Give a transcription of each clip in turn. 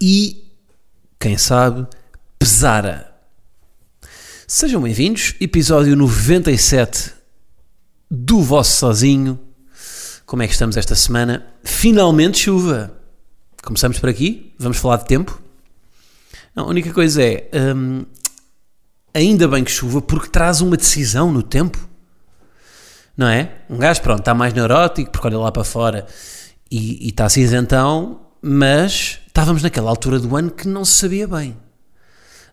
e, quem sabe, pesara? Sejam bem-vindos, episódio 97 do vosso sozinho. Como é que estamos esta semana? Finalmente chuva. Começamos por aqui, vamos falar de tempo. Não, a única coisa é, hum, ainda bem que chuva, porque traz uma decisão no tempo. Não é? Um gajo, pronto, está mais neurótico, porque olha lá para fora e, e está cinzentão, mas estávamos naquela altura do ano que não se sabia bem.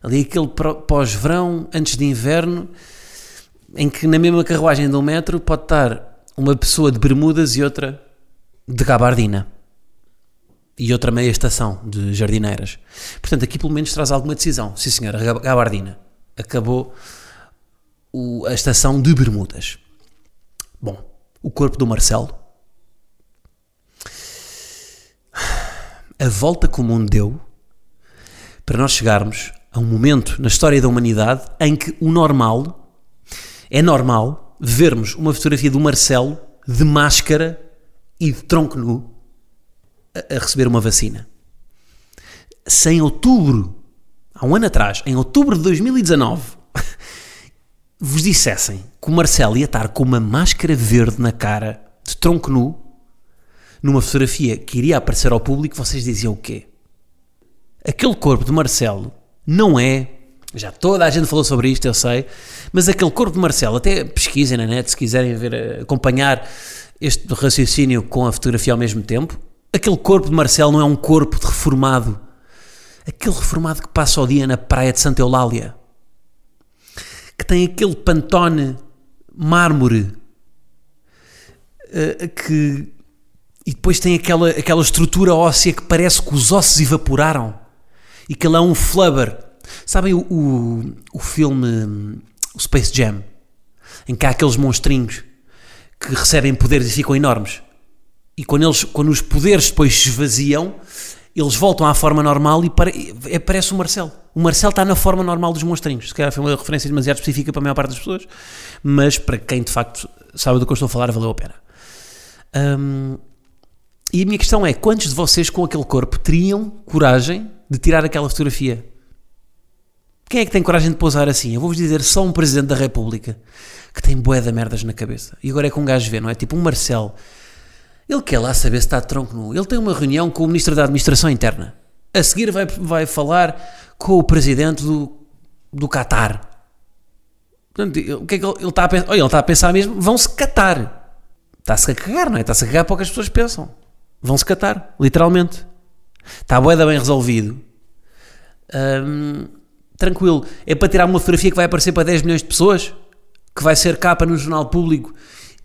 Ali aquele pós-verão, antes de inverno, em que na mesma carruagem de um metro pode estar uma pessoa de bermudas e outra de gabardina. E outra meia estação de jardineiras. Portanto, aqui pelo menos traz alguma decisão. Sim, senhora, gab- gabardina. Acabou o- a estação de bermudas. Bom, o corpo do Marcelo. A volta que o mundo deu para nós chegarmos a um momento na história da humanidade em que o normal é normal vermos uma fotografia do Marcelo de máscara e de tronco nu a, a receber uma vacina. Se em outubro, há um ano atrás, em outubro de 2019, vos dissessem que o Marcelo ia estar com uma máscara verde na cara, de tronco nu, numa fotografia que iria aparecer ao público, vocês diziam o quê? Aquele corpo de Marcelo não é. Já toda a gente falou sobre isto, eu sei, mas aquele corpo de Marcelo, até pesquisem na net se quiserem ver, acompanhar este raciocínio com a fotografia ao mesmo tempo. Aquele corpo de Marcelo não é um corpo de reformado. Aquele reformado que passa o dia na praia de Santa Eulália, que tem aquele pantone mármore, eh, que e depois tem aquela, aquela estrutura óssea que parece que os ossos evaporaram e que ele é um flubber. Sabem o, o, o filme hum, o Space Jam, em que há aqueles monstrinhos que recebem poderes e ficam enormes. E quando, eles, quando os poderes depois se esvaziam, eles voltam à forma normal e pare, é, o Marcelo. O Marcelo está na forma normal dos monstrinhos. Se calhar foi uma referência demasiado específica para a maior parte das pessoas, mas para quem de facto sabe do que eu estou a falar, valeu a pena. Hum, e a minha questão é: quantos de vocês com aquele corpo teriam coragem de tirar aquela fotografia? Quem é que tem coragem de pousar assim? Eu vou-vos dizer só um Presidente da República que tem bué de merdas na cabeça. E agora é com um gajo vê, não é? Tipo um Marcelo. Ele quer lá saber se está de tronco nu. Ele tem uma reunião com o Ministro da Administração Interna. A seguir vai, vai falar com o Presidente do, do Qatar. Portanto, o que é que ele, ele está a pensar? Olha, ele está a pensar mesmo, vão-se catar. Está-se a cagar, não é? Está-se a cagar que as pessoas pensam. Vão-se catar, literalmente. Está bué da bem resolvido. Tranquilo. É para tirar uma fotografia que vai aparecer para 10 milhões de pessoas? Que vai ser capa no jornal público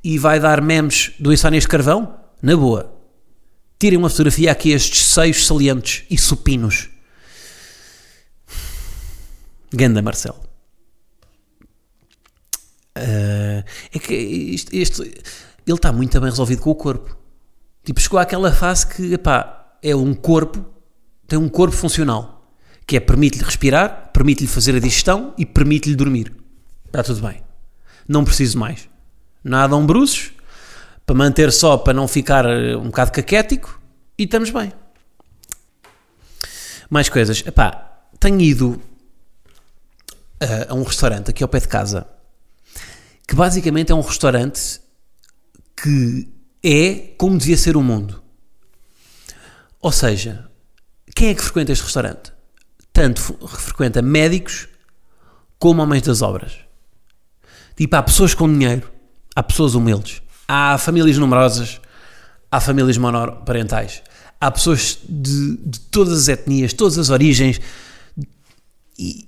e vai dar memes do Insónias Carvão? Na boa. Tirem uma fotografia aqui estes seios salientes e supinos. Ganda Marcelo. Ah, é que isto- este, ele está muito bem resolvido com o corpo. Tipo, chegou àquela fase que, epá, é um corpo, tem um corpo funcional, que é permite-lhe respirar, permite-lhe fazer a digestão e permite-lhe dormir. Está tudo bem. Não preciso mais. Nada um bruços, para manter só, para não ficar eh, um bocado caquético, e estamos bem. Mais coisas. Epá, tenho ido a, a um restaurante aqui ao pé de casa, que basicamente é um restaurante que é como devia ser o mundo. Ou seja, quem é que frequenta este restaurante? Tanto frequenta médicos como homens das obras. Tipo, há pessoas com dinheiro, há pessoas humildes, há famílias numerosas, há famílias monoparentais, há pessoas de, de todas as etnias, todas as origens, e,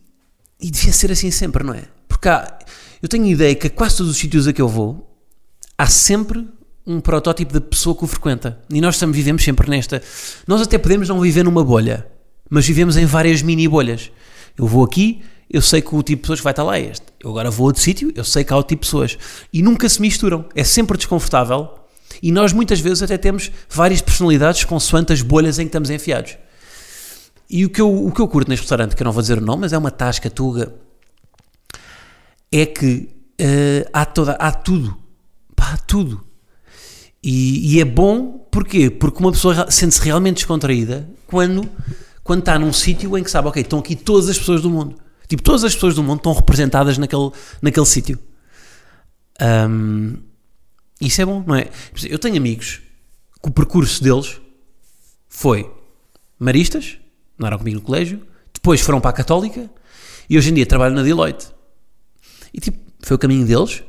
e devia ser assim sempre, não é? Porque há, eu tenho a ideia que a quase todos os sítios a que eu vou, há sempre um protótipo da pessoa que o frequenta. E nós estamos, vivemos sempre nesta. Nós até podemos não viver numa bolha, mas vivemos em várias mini bolhas. Eu vou aqui, eu sei que o tipo de pessoas que vai estar lá é este. Eu agora vou a outro sítio, eu sei que há outro tipo de pessoas. E nunca se misturam. É sempre desconfortável. E nós muitas vezes até temos várias personalidades consoante as bolhas em que estamos enfiados. E o que eu, o que eu curto neste restaurante, que eu não vou dizer o nome, mas é uma tasca tuga, é que uh, há, toda, há tudo. Pá, há tudo. E, e, é bom, porquê? Porque uma pessoa sente-se realmente descontraída quando, quando está num sítio em que sabe, ok, estão aqui todas as pessoas do mundo. Tipo, todas as pessoas do mundo estão representadas naquele, naquele sítio. Um, isso é bom, não é? Eu tenho amigos que o percurso deles foi maristas, não eram comigo no colégio, depois foram para a Católica e hoje em dia trabalham na Deloitte. E tipo, foi o caminho deles,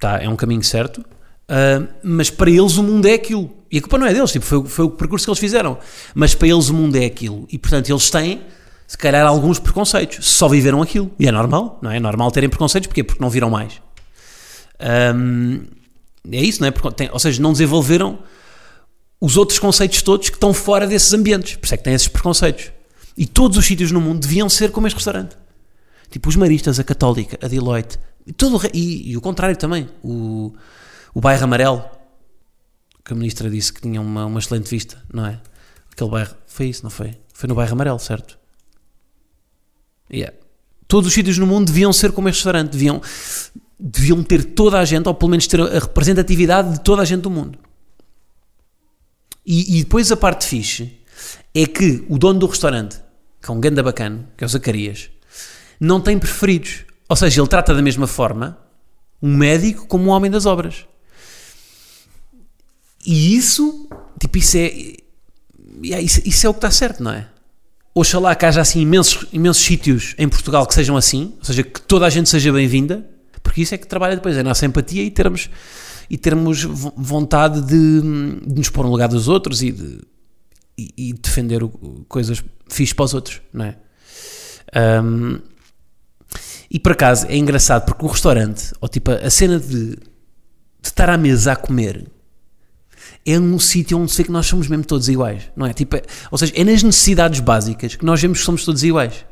tá, é um caminho certo, uh, mas para eles o mundo é aquilo. E a culpa não é deles, tipo, foi, foi o percurso que eles fizeram. Mas para eles o mundo é aquilo. E portanto eles têm, se calhar, alguns preconceitos. Só viveram aquilo. E é normal, não é? É normal terem preconceitos, porquê? Porque não viram mais. É isso, não é? Porque tem, ou seja, não desenvolveram os outros conceitos todos que estão fora desses ambientes. Por isso é que têm esses preconceitos. E todos os sítios no mundo deviam ser como este restaurante. Tipo os maristas, a Católica, a Deloitte, e, todo, e, e o contrário também. O, o bairro amarelo, que a ministra disse que tinha uma, uma excelente vista, não é? Aquele bairro, foi isso, não foi? Foi no bairro amarelo, certo? Yeah. Todos os sítios no mundo deviam ser como este restaurante, deviam, deviam ter toda a gente, ou pelo menos ter a representatividade de toda a gente do mundo. E, e depois a parte fixe é que o dono do restaurante, que é um ganda bacana, que é o Zacarias, não tem preferidos. Ou seja, ele trata da mesma forma um médico como um homem das obras. E isso, tipo, isso é, isso, isso é o que está certo, não é? Oxalá que haja assim imensos, imensos sítios em Portugal que sejam assim, ou seja, que toda a gente seja bem-vinda, porque isso é que trabalha depois, é a nossa empatia e termos e termos vontade de, de nos pôr no lugar dos outros e de e, e defender o, coisas fixas para os outros, não é? Um, e por acaso é engraçado porque o restaurante, ou tipo a cena de, de estar à mesa a comer, é um sítio onde se vê que nós somos mesmo todos iguais, não é? Tipo, é, ou seja, é nas necessidades básicas que nós vemos que somos todos iguais.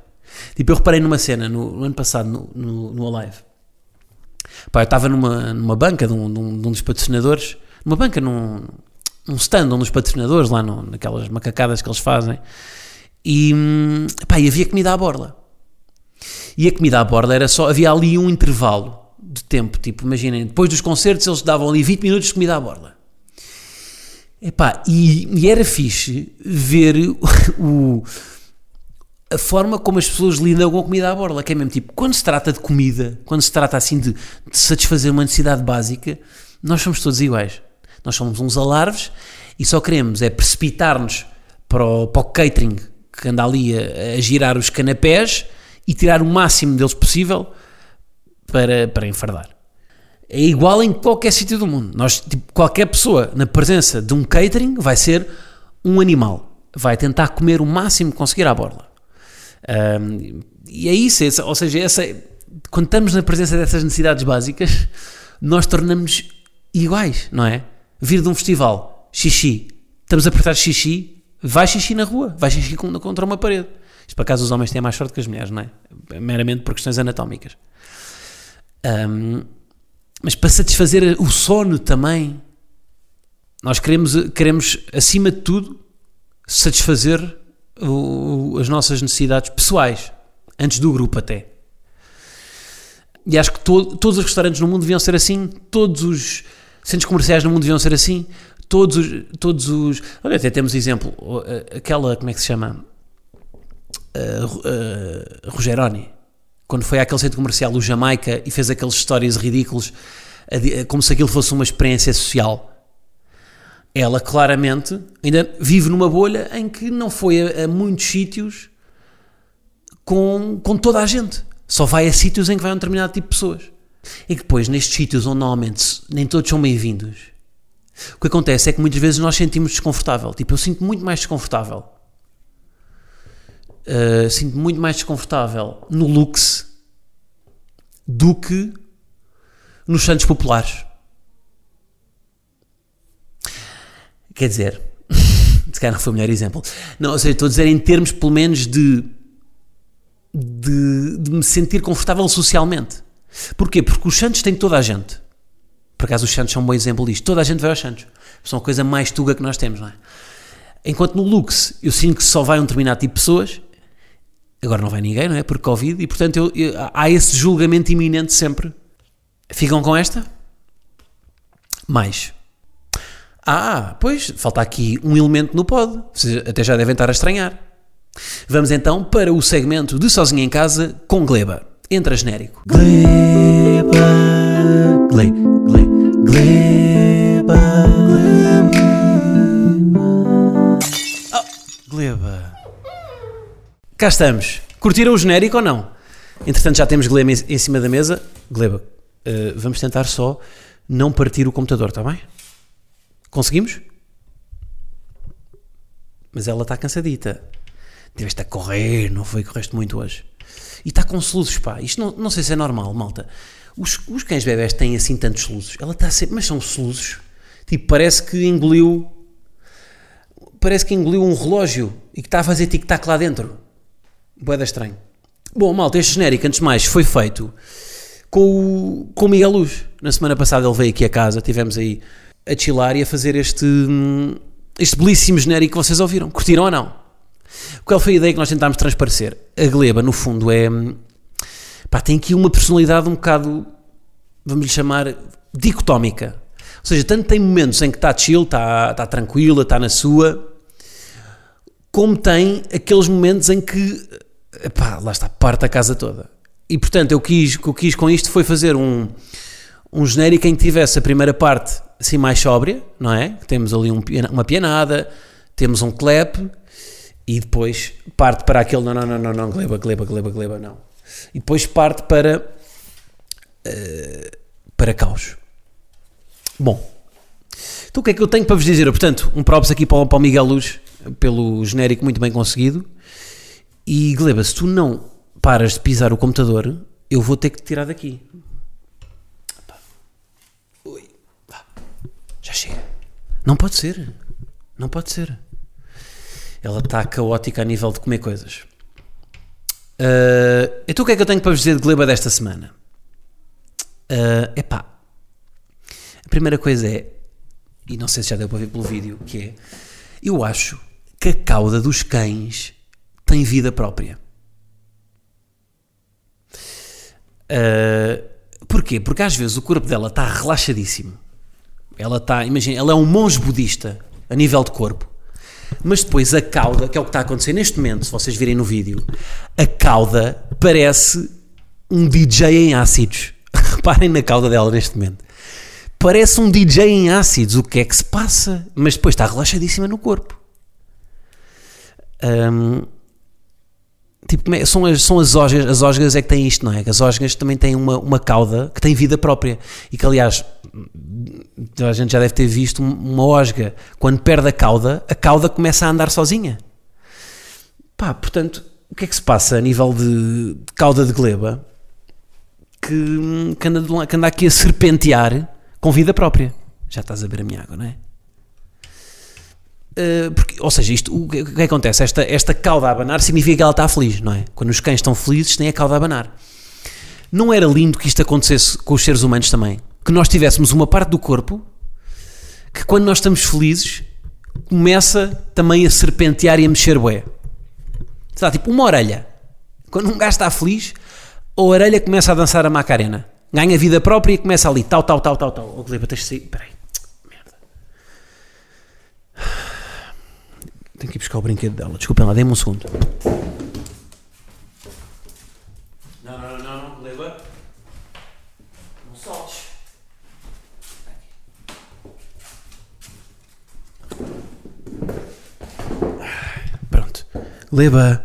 Tipo, eu reparei numa cena no, no ano passado no, no, no Alive Pá, eu estava numa, numa banca de um, de, um, de um, dos patrocinadores, numa banca, num, num stand um dos patrocinadores, lá no, naquelas macacadas que eles fazem, e, pá, e havia comida à borla. E a comida à borla era só, havia ali um intervalo de tempo, tipo, imaginem, depois dos concertos eles davam ali 20 minutos de comida à borla. Epá, e, e era fixe ver o, a forma como as pessoas lidam com a comida à borla, que é mesmo tipo, quando se trata de comida, quando se trata assim de, de satisfazer uma necessidade básica, nós somos todos iguais. Nós somos uns alarves e só queremos é precipitar-nos para o, para o catering que anda ali a, a, girar os canapés e tirar o máximo deles possível para, para enfardar. É igual em qualquer sítio do mundo. Nós, tipo, qualquer pessoa na presença de um catering vai ser um animal. Vai tentar comer o máximo que conseguir à borla. Um, e é isso, é, ou seja, essa, quando estamos na presença dessas necessidades básicas, nós tornamos iguais, não é? Vir de um festival, xixi, estamos a apertar xixi, vai xixi na rua, vai xixi contra uma parede. Isto, por acaso, os homens têm mais sorte que as mulheres, não é? Meramente por questões anatómicas. Um, mas para satisfazer o sono também, nós queremos, queremos acima de tudo, satisfazer o, as nossas necessidades pessoais, antes do grupo até. E acho que todos os restaurantes no mundo deviam ser assim, todos os centros comerciais no mundo deviam ser assim, todos os. Todos os olha, até temos exemplo, aquela, como é que se chama? Uh, uh, Rogeroni, quando foi àquele centro comercial, o Jamaica, e fez aqueles histórias ridículos, como se aquilo fosse uma experiência social ela claramente ainda vive numa bolha em que não foi a, a muitos sítios com, com toda a gente. Só vai a sítios em que vai um determinado tipo de pessoas. E que depois, nestes sítios onde normalmente nem todos são bem-vindos, o que acontece é que muitas vezes nós sentimos desconfortável. Tipo, eu sinto muito mais desconfortável. Uh, sinto muito mais desconfortável no Lux do que nos Santos Populares. Quer dizer, Se calhar não foi o melhor exemplo. Não, ou seja, estou a dizer em termos, pelo menos, de, de, de me sentir confortável socialmente. Porquê? Porque os Santos têm toda a gente. Por acaso os Santos são um bom exemplo disto. Toda a gente vai aos Santos. São a coisa mais tuga que nós temos, não é? Enquanto no Lux eu sinto que só vai um determinado tipo de pessoas, agora não vai ninguém, não é? Por Covid, e portanto eu, eu, há esse julgamento iminente sempre. Ficam com esta? Mais. Ah, pois, falta aqui um elemento no pod. Vocês até já devem estar a estranhar. Vamos então para o segmento de Sozinho em Casa com Gleba. Entra genérico. Gleba, gle, gle, gleba, Gleba. Cá estamos. Curtiram o genérico ou não? Entretanto, já temos Gleba em cima da mesa. Gleba, eh, vamos tentar só não partir o computador, está bem? Conseguimos? Mas ela está cansadita. Deveste a correr, não foi? Correste muito hoje. E está com soluços, pá. Isto não, não sei se é normal, malta. Os, os cães bebés têm assim tantos soluços. Ela está sempre. Mas são soluços. Tipo, parece que engoliu. Parece que engoliu um relógio e que está a fazer tic-tac lá dentro. Boeda estranho. Bom, malta, este genérico, antes de mais, foi feito com o, com o Miguel Luz. Na semana passada ele veio aqui a casa, tivemos aí a chilar e a fazer este, hum, este belíssimo genérico que vocês ouviram. Curtiram ou não? Qual foi a ideia que nós tentámos transparecer? A Gleba, no fundo, é. hum, Pá, tem aqui uma personalidade um bocado, vamos lhe chamar, dicotómica. Ou seja, tanto tem momentos em que está chill, está, está tranquila, está na sua, como tem aqueles momentos em que, pá, lá está, parte a casa toda. E portanto, eu quis, o que eu quis com isto foi fazer um, um genérico em que tivesse a primeira parte assim mais sóbria, não é? Temos ali um uma pianada, temos um clap e depois parte para aquele não, não, não, não, não, gleba, gleba, gleba, gleba, não. E depois parte para eh, para caos. Bom, então o que é que eu tenho para vos dizer? Portanto, um props aqui para o Miguel Luz pelo genérico muito bem conseguido. E Gleba, se tu não paras de pisar o computador, eu vou ter que te tirar daqui. Ui. Já chega. Não pode ser. Não pode ser. Ela está caótica a nível de comer coisas. Ah, então o que é que eu tenho para vos dizer de Gleba desta semana? Ah, epá. A primeira coisa é, e não sei se já deu para ver pelo vídeo, que é, eu acho que a cauda dos cães tem vida própria. Uh, porquê? Porque às vezes o corpo dela está relaxadíssimo. Ela está, imagina, ela é um monge budista a nível de corpo. Mas depois a cauda, que é o que está a acontecer neste momento, se vocês virem no vídeo, a cauda parece um DJ em ácidos. Reparem na cauda dela neste momento. Parece um DJ em ácidos. O que é que se passa? Mas depois está relaxadíssima no corpo. Hum, tipo, é- são as, são as osgas, as é que têm isto, não é? Que As osgas também têm uma, uma cauda que tem vida própria e que, aliás, a gente já deve ter visto um- uma osga, quando perde a cauda, a cauda começa a andar sozinha. Pá, portanto, o que é que se passa a nível de, de cauda de gleba que, que, anda, que anda aqui a serpentear com vida própria? Já estás a beber a minha água, não é? Uh, porque, ou seja, isto, o que, o que acontece? Esta, esta cauda a abanar significa que ela está feliz, não é? Quando os cães estão felizes, têm a cauda a abanar. Não era lindo que isto acontecesse com os seres humanos também? Que nós tivéssemos uma parte do corpo que, quando nós estamos felizes, começa também a serpentear e a mexer bué. Está tipo uma orelha. Quando um gajo está feliz, a orelha começa a dançar a Macarena. Ganha vida própria e começa ali, tal, tal, tal, tal, tal. Oh, Gleba, tens de sair. Peraí. Merda. Tenho que ir buscar o brinquedo dela. Desculpem lá, dê-me um segundo. Não, não, não, não, Gleba. Não soltes. Pronto. Gleba.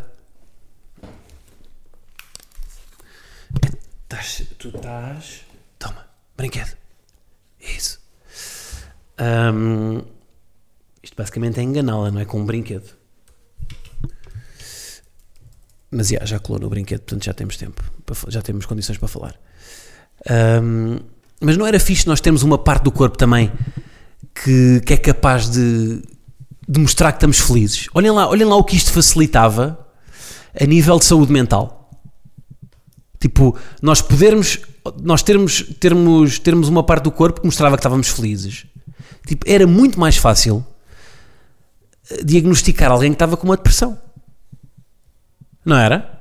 Estás- tu estás. Toma, brinquedo. Isso. Ahm, isto basicamente é enganá-la, não é? Com um brinquedo. Mas já, colou no brinquedo, portanto já temos tempo, já temos condições para falar. Ahm, mas não era fixe nós termos uma parte do corpo também que, que é capaz de, de mostrar que estamos felizes. Olhem lá, olhem lá o que isto facilitava a nível de saúde mental. Tipo, nós podermos, nós termos, termos, termos uma parte do corpo que mostrava que estávamos felizes. Tipo, era muito mais fácil diagnosticar alguém que estava com uma depressão. Não era?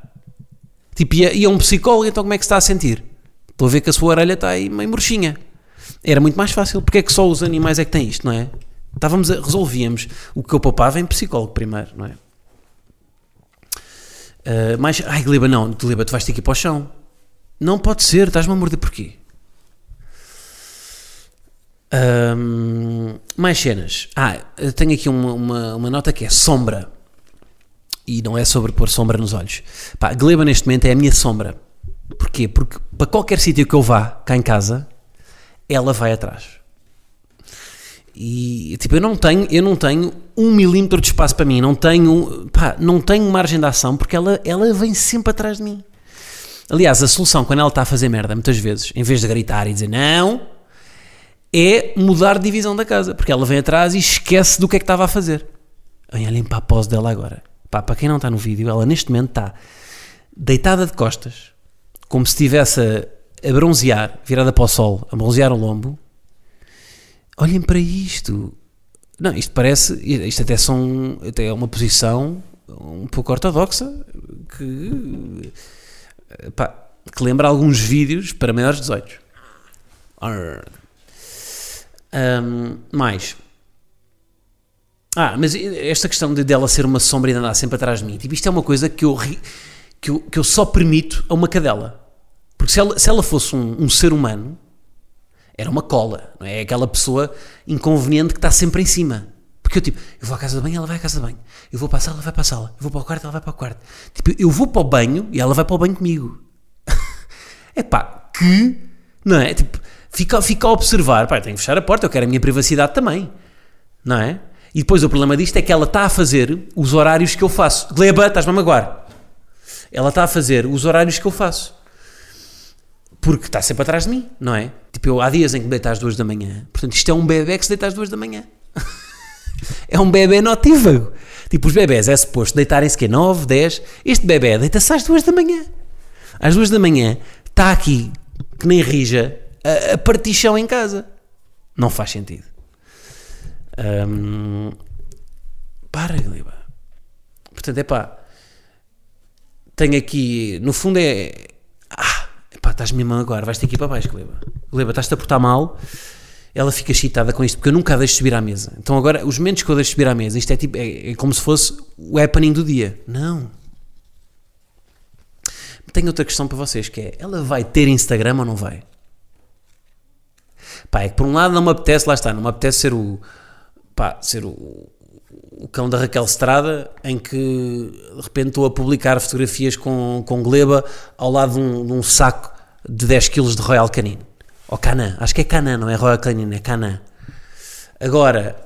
Tipo, ia, ia um psicólogo, então como é que se está a sentir? Estou a ver que a sua orelha está aí meio murchinha. Era muito mais fácil. Porque é que só os animais é que têm isto, não é? Estávamos a, resolvíamos o que eu poupava em psicólogo primeiro, não é? Uh, mas, ai, Gliba, não, Gliba, tu vais ter que ir para o chão. Não pode ser, estás-me a morder porquê? Um, mais cenas. Ah, eu tenho aqui uma, uma, uma, nota que é sombra. E não é sobre pôr sombra nos olhos. Pá, Gleba neste momento é a minha sombra. Porquê? Porque para qualquer sítio que eu vá cá em casa, ela vai atrás. E tipo, eu não tenho, eu não tenho um milímetro de espaço para mim, não tenho, pá, não tenho margem de ação porque ela, ela vem sempre atrás de mim. Aliás, a solução quando ela está a fazer merda, muitas vezes, em vez de gritar e dizer não, é mudar de divisão da casa, porque ela vem atrás e esquece do que é que estava a fazer. Olhem para a pose dela agora. Pá, para quem não está no vídeo, ela neste momento está deitada de costas, como se estivesse a, a bronzear, virada para o sol, a bronzear o lombo, olhem para isto. Não, isto parece, isto até, são, até é uma posição um pouco ortodoxa que, pá, que lembra alguns vídeos para maiores de 18. Um, mais. Ah, mas esta questão de dela ser uma sombra e andar sempre atrás de mim, tipo, isto é uma coisa que eu, que eu, que eu só permito a uma cadela. Porque se ela, se ela fosse um, um ser humano, era uma cola, não é? é aquela pessoa inconveniente que está sempre em cima. Porque eu tipo, eu vou à casa de banho, ela vai à casa de banho. Eu vou para a sala, ela vai para a sala. Eu vou para o quarto, ela vai para o quarto. Tipo, eu vou para o banho e ela vai para o banho comigo. é pá, que, não é? Tipo, fica, fica a observar, pá, tenho que fechar a porta, eu quero a minha privacidade também, não é? E depois o problema disto é que ela está a fazer os horários que eu faço. Gleba, estás-me a magoar. Ela está a fazer os horários que eu faço porque está sempre atrás de mim, não é? Tipo, eu, há dias em que me deito às duas da manhã, portanto, isto é um bebê que se deita às duas da manhã. é um bebê notívago. Tipo, os bebés é suposto deitarem-se que é 9, 10. Este bebê deita-se às duas da manhã. Às duas da manhã está aqui, que nem rija, a, a partição em casa. Não faz sentido. Um, para, Gliba. Portanto, é pá. Tenho aqui, no fundo é. Ah, pá, estás mesmo agora, vais ter que ir para baixo, Gleba. Gleba, estás-te a portar mal. Ela fica excitada com isto, porque eu nunca a deixo subir à mesa. Então agora, os momentos que eu deixo subir à mesa, isto é, tipo, é, é como se fosse o happening do dia. Não. Tenho outra questão para vocês, que é, ela vai ter Instagram ou não vai? Pá, é que por um lado não me apetece, lá está, não me apetece ser o, pá, ser o, o cão da Raquel Estrada, em que de repente estou a publicar fotografias com, com gleba ao lado de um, de um saco de 10 kg de Royal Canin. Ou Canin, acho que é Canin, não é Royal Canin, é Canin. Agora,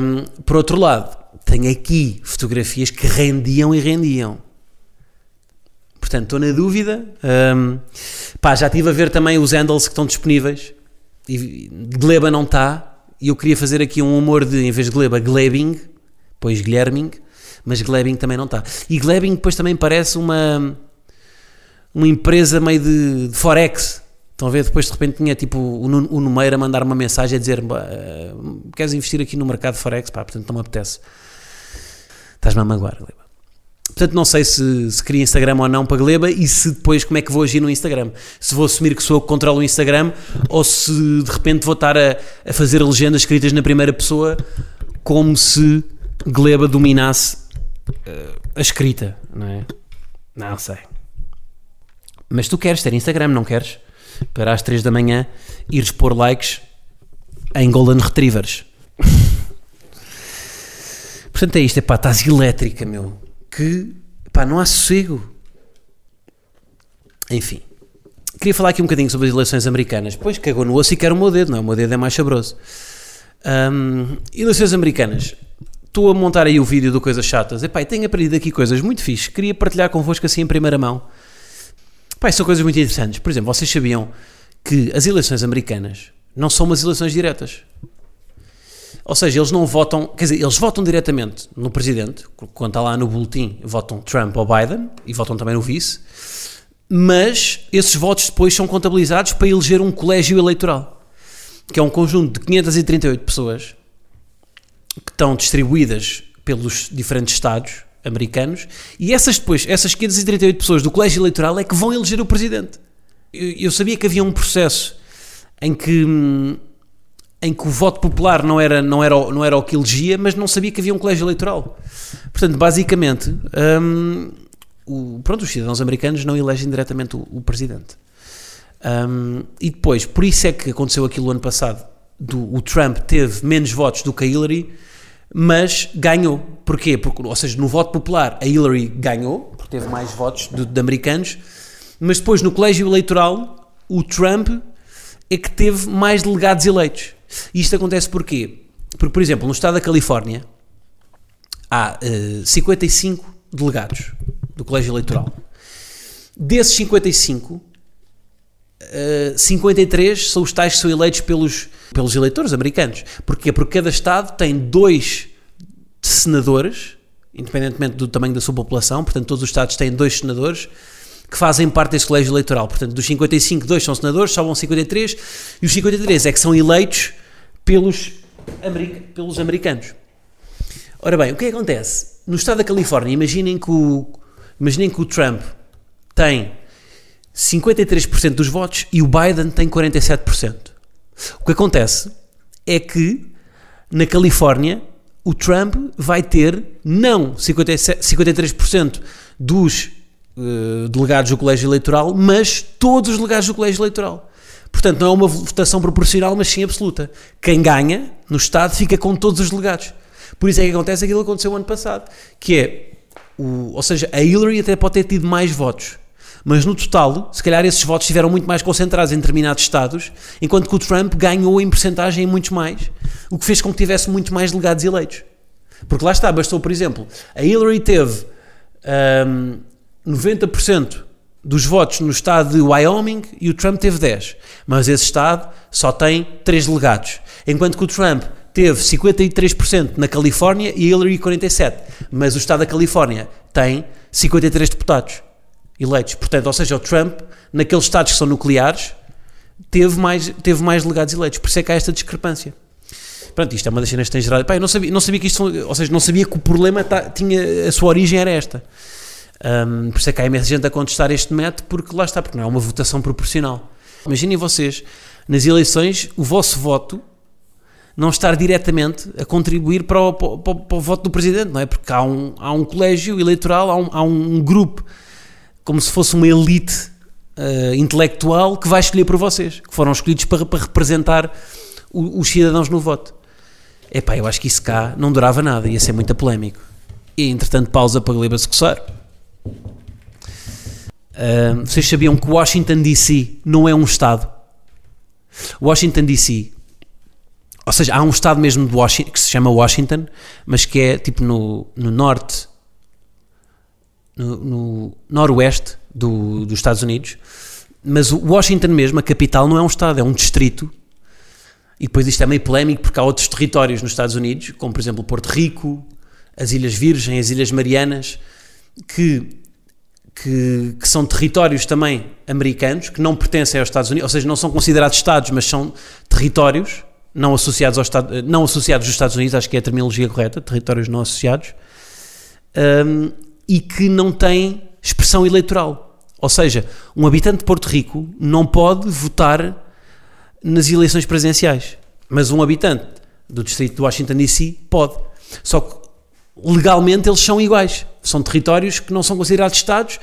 hum, por outro lado, tenho aqui fotografias que rendiam e rendiam. Portanto, estou na dúvida. Hum, pá, já estive a ver também os handles que estão disponíveis. E Gleba não está. E eu queria fazer aqui um humor de, em vez de Gleba, Glebing Pois Guilherming, mas Glebing também não está. E Glebing depois também parece uma, uma empresa meio de, de Forex. Estão a ver? Depois de repente tinha tipo o, o Numeiro a mandar uma mensagem a dizer: uh, Queres investir aqui no mercado Forex? Pá, portanto não me apetece. Estás-me a magoar, Gleba. Portanto, não sei se, se cria Instagram ou não para Gleba e se depois como é que vou agir no Instagram. Se vou assumir que sou eu que controlo o Instagram ou se de repente vou estar a, a fazer legendas escritas na primeira pessoa como se Gleba dominasse uh, a escrita, não é? Não sei. Mas tu queres ter Instagram, não queres? Para às 3 da manhã ires pôr likes em Golden Retrievers. Portanto é isto, é pá, estás elétrica, meu. Que, pá, não há sossego. Enfim. Queria falar aqui um bocadinho sobre as eleições americanas. Pois cagou no osso e quer o meu dedo, não é? O meu dedo é mais saboroso. Um, eleições americanas estou a montar aí o vídeo do Coisas Chatas. Epá, tenho aprendido aqui coisas muito fixes. Queria partilhar convosco assim em primeira mão. Epá, são coisas muito interessantes. Por exemplo, vocês sabiam que as eleições americanas não são umas eleições diretas. Ou seja, eles não votam, quer dizer, eles votam diretamente no presidente, quando está lá no boletim, votam Trump ou Biden e votam também no vice, mas esses votos depois são contabilizados para eleger um colégio eleitoral, que é um conjunto de 538 pessoas que estão distribuídas pelos diferentes estados americanos e essas depois, essas 538 pessoas do colégio eleitoral é que vão eleger o presidente. Eu, eu sabia que havia um processo em que hum, em que o voto popular não era, não, era, não era o que elegia, mas não sabia que havia um colégio eleitoral. Portanto, basicamente, um, o, pronto, os cidadãos americanos não elegem diretamente o, o presidente. Um, e depois, por isso é que aconteceu aquilo ano passado, do, o Trump teve menos votos do que a Hillary, mas ganhou. Porquê? Porque, ou seja, no voto popular a Hillary ganhou, porque teve mais votos de, de americanos, mas depois no colégio eleitoral o Trump é que teve mais delegados eleitos. E isto acontece porquê? Porque, por exemplo, no estado da Califórnia há uh, 55 delegados do colégio eleitoral. Desses 55, uh, 53 são os tais que são eleitos pelos, pelos eleitores americanos. Porquê? Porque cada estado tem dois senadores, independentemente do tamanho da sua população, portanto todos os estados têm dois senadores, que fazem parte desse colégio eleitoral. Portanto, dos 55, dois são senadores, só vão 53, e os 53 é que são eleitos pelos, pelos americanos. Ora bem, o que é que acontece? No estado da Califórnia, imaginem que o, imaginem que o Trump tem 53% dos votos e o Biden tem 47%. O que acontece é que na Califórnia o Trump vai ter não 57, 53% dos uh, delegados do colégio eleitoral, mas todos os delegados do colégio eleitoral. Portanto, não é uma votação proporcional, mas sim absoluta. Quem ganha no Estado fica com todos os delegados. Por isso é que acontece aquilo que aconteceu ano passado, que é, o, ou seja, a Hillary até pode ter tido mais votos, mas no total, se calhar esses votos estiveram muito mais concentrados em determinados estados, enquanto que o Trump ganhou em porcentagem em muitos mais, o que fez com que tivesse muito mais delegados eleitos. Porque lá está, bastou, por exemplo, a Hillary teve um, 90% dos votos no estado de Wyoming e o Trump teve 10. Mas esse estado só tem 3 delegados. Enquanto que o Trump teve 53% na Califórnia e Hillary 47%. Mas o estado da Califórnia tem 53 deputados eleitos. Portanto, ou seja, o Trump, naqueles estados que são nucleares, teve mais, teve mais delegados eleitos. Por isso é que há esta discrepância. Pronto, isto é uma das cenas que tem gerado. Pá, eu não sabia, não sabia que isto, ou seja, não sabia que o problema tá, tinha, a sua origem era esta. Um, por isso é que há imensa gente a contestar este método, porque lá está, porque não é uma votação proporcional. Imaginem vocês, nas eleições, o vosso voto não estar diretamente a contribuir para o, para, para, para o voto do presidente, não é? Porque há um, há um colégio eleitoral, há um, há um grupo, como se fosse uma elite uh, intelectual que vai escolher por vocês, que foram escolhidos para, para representar o, os cidadãos no voto. Epá, eu acho que isso cá não durava nada, ia ser muito polémico. E entretanto, pausa para Gleba se coçar. Vocês sabiam que Washington DC não é um estado? Washington DC, ou seja, há um estado mesmo de Washington que se chama Washington, mas que é tipo no, no norte, no, no noroeste do, dos Estados Unidos. Mas o Washington mesmo, a capital, não é um estado, é um distrito. E depois isto é meio polémico porque há outros territórios nos Estados Unidos, como por exemplo Porto Rico, as Ilhas Virgem, as Ilhas Marianas, que que, que, são territórios também americanos, que não pertencem aos Estados Unidos, ou seja, não são considerados Estados, mas são territórios não associados, aos Estados, não associados aos Estados Unidos, acho que é a terminologia correta, territórios não associados, um, e que não têm expressão eleitoral. Ou seja, um habitante de Porto Rico não pode votar nas eleições presidenciais, mas um habitante do distrito de Washington DC pode. Só que legalmente eles são iguais. São territórios que não são considerados Estados.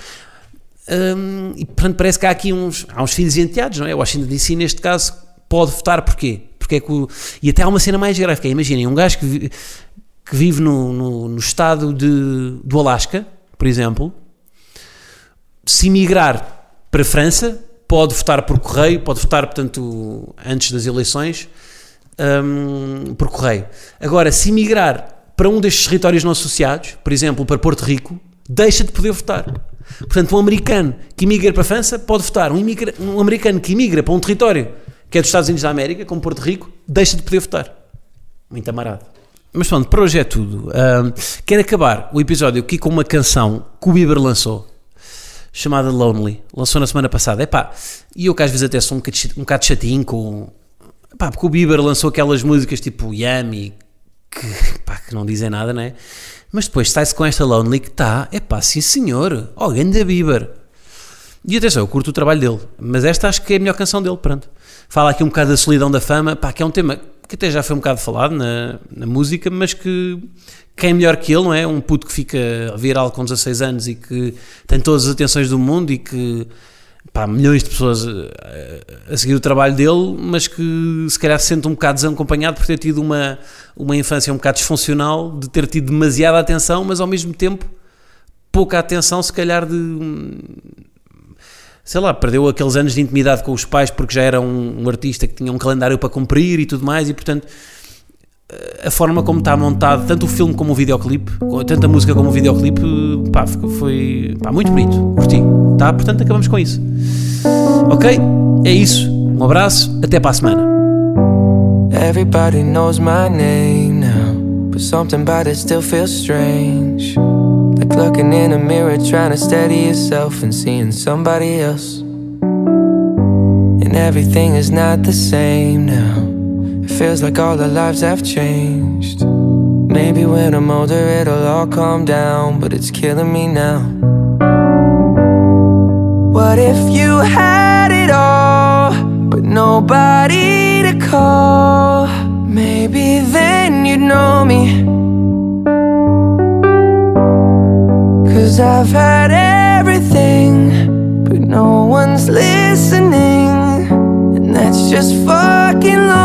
Um, e portanto parece que há aqui uns, há uns filhos enteados, não é? O Washington DC, neste caso, pode votar porquê? Porque é que o, e até há uma cena mais gráfica. Imaginem, um gajo que, vi, que vive no, no, no, estado de, do Alasca, por exemplo, se migrar para a França, pode votar por correio, pode votar, portanto, antes das eleições, um, por correio. Agora, se migrar para um destes territórios não associados, por exemplo, para Porto Rico, deixa de poder votar. Portanto, um americano que imigra para a França pode votar. Um, imigra, um americano que imigra para um território que é dos Estados Unidos da América, como Porto Rico, deixa de poder votar. Muito amarado. Mas pronto, por hoje é tudo. Quero acabar o episódio aqui com uma canção que o Bieber lançou, chamada Lonely. Lançou na semana passada. Epá, e eu que às vezes até sou um bocado, um bocado chatinho com... Epá, porque o Bieber lançou aquelas músicas tipo Yummy, que, epá, que não dizem nada, né? Mas depois sai-se com esta Lonely que está, epá, sim senhor, oh, grande Bieber. E atenção, eu curto o trabalho dele, mas esta acho que é a melhor canção dele, pronto. Fala aqui um bocado da solidão da fama, pá, que é um tema que até já foi um bocado falado na, na música, mas que quem é melhor que ele, não é? Um puto que fica viral com 16 anos e que tem todas as atenções do mundo e que pá, milhões de pessoas a, a, seguir o trabalho dele, mas que se calhar se sente um bocado desacompanhado por ter tido uma, uma infância um bocado disfuncional, de ter tido demasiada atenção, mas ao mesmo tempo pouca atenção, se calhar de sei lá, perdeu aqueles anos de intimidade com os pais porque já era um, um artista que tinha um calendário para cumprir e tudo mais, e portanto a forma como está montado, tanto o filme como o videoclipe, tanto a música como o videoclipe, pá, foi pá, muito bonito, curti, tá? Portanto, acabamos com isso. Ok? É isso. Um abraço, até para a semana. Everybody knows my name now, but something about it still feels strange. Like looking in a mirror, trying to steady yourself and seeing somebody else. And everything is not the same now. It feels like all our lives have changed. Maybe when I'm older, it'll all calm down, but it's killing me now. What if you had it all, but nobody to call? Maybe then you'd know me. Cause I've had everything, but no one's listening. And that's just fucking lonely.